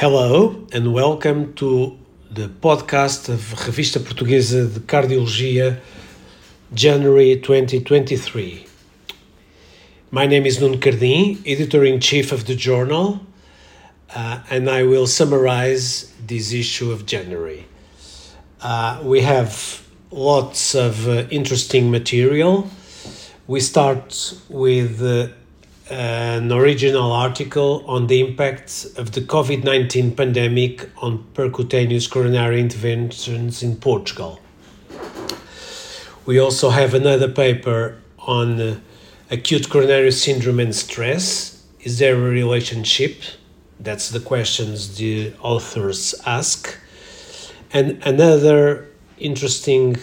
Hello and welcome to the podcast of Revista Portuguesa de Cardiologia, January 2023. My name is Nuno Cardim, editor in chief of the journal, uh, and I will summarize this issue of January. Uh, we have lots of uh, interesting material. We start with uh, an original article on the impacts of the COVID 19 pandemic on percutaneous coronary interventions in Portugal. We also have another paper on uh, acute coronary syndrome and stress. Is there a relationship? That's the questions the authors ask. And another interesting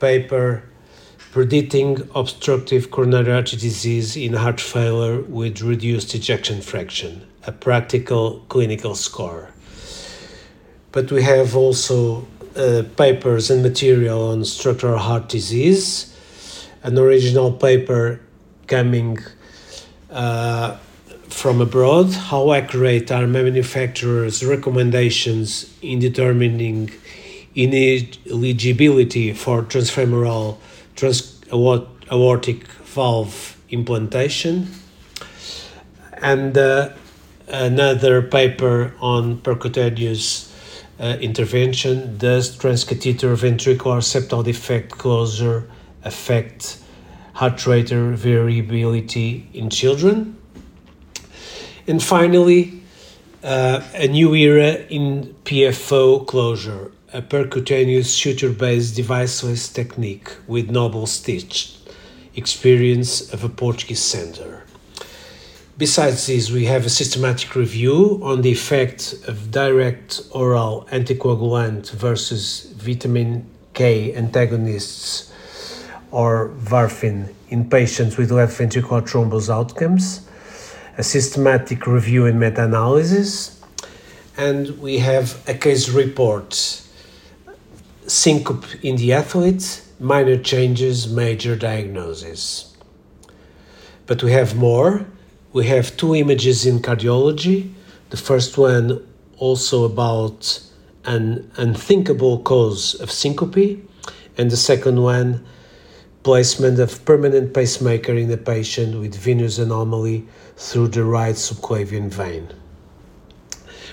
paper predicting obstructive coronary artery disease in heart failure with reduced ejection fraction, a practical clinical score. But we have also uh, papers and material on structural heart disease, an original paper coming uh, from abroad, how accurate are manufacturers' recommendations in determining ineligibility for transfemoral trans aortic valve implantation. And uh, another paper on percutaneous uh, intervention does transcatheter ventricular septal defect closure affect heart rate variability in children? And finally, uh, a new era in PFO closure a percutaneous suture-based deviceless technique with NobleStitch experience of a Portuguese center. Besides this, we have a systematic review on the effect of direct oral anticoagulant versus vitamin K antagonists or varfarin in patients with left ventricular thrombus outcomes, a systematic review and meta-analysis, and we have a case report syncope in the athlete, minor changes, major diagnosis. But we have more. We have two images in cardiology. The first one also about an unthinkable cause of syncope, and the second one, placement of permanent pacemaker in a patient with venous anomaly through the right subclavian vein.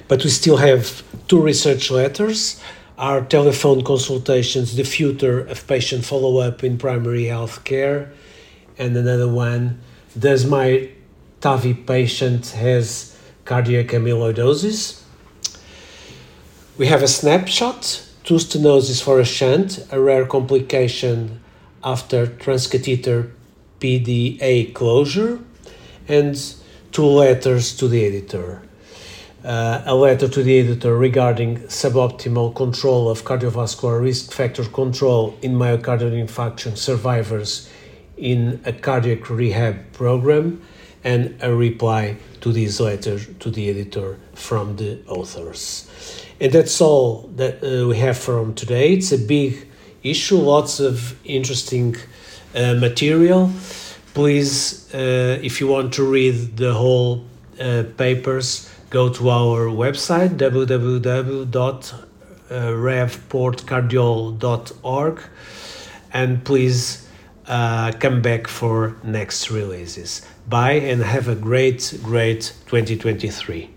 But we still have two research letters are telephone consultations the future of patient follow up in primary health care? And another one, does my TAVI patient has cardiac amyloidosis? We have a snapshot, two stenosis for a shunt, a rare complication after transcatheter PDA closure, and two letters to the editor uh, a letter to the editor regarding suboptimal control of cardiovascular risk factor control in myocardial infarction survivors in a cardiac rehab program, and a reply to this letter to the editor from the authors. And that's all that uh, we have from today. It's a big issue, lots of interesting uh, material. Please, uh, if you want to read the whole uh, papers, go to our website www.revportcardiol.org and please uh, come back for next releases. Bye and have a great, great 2023.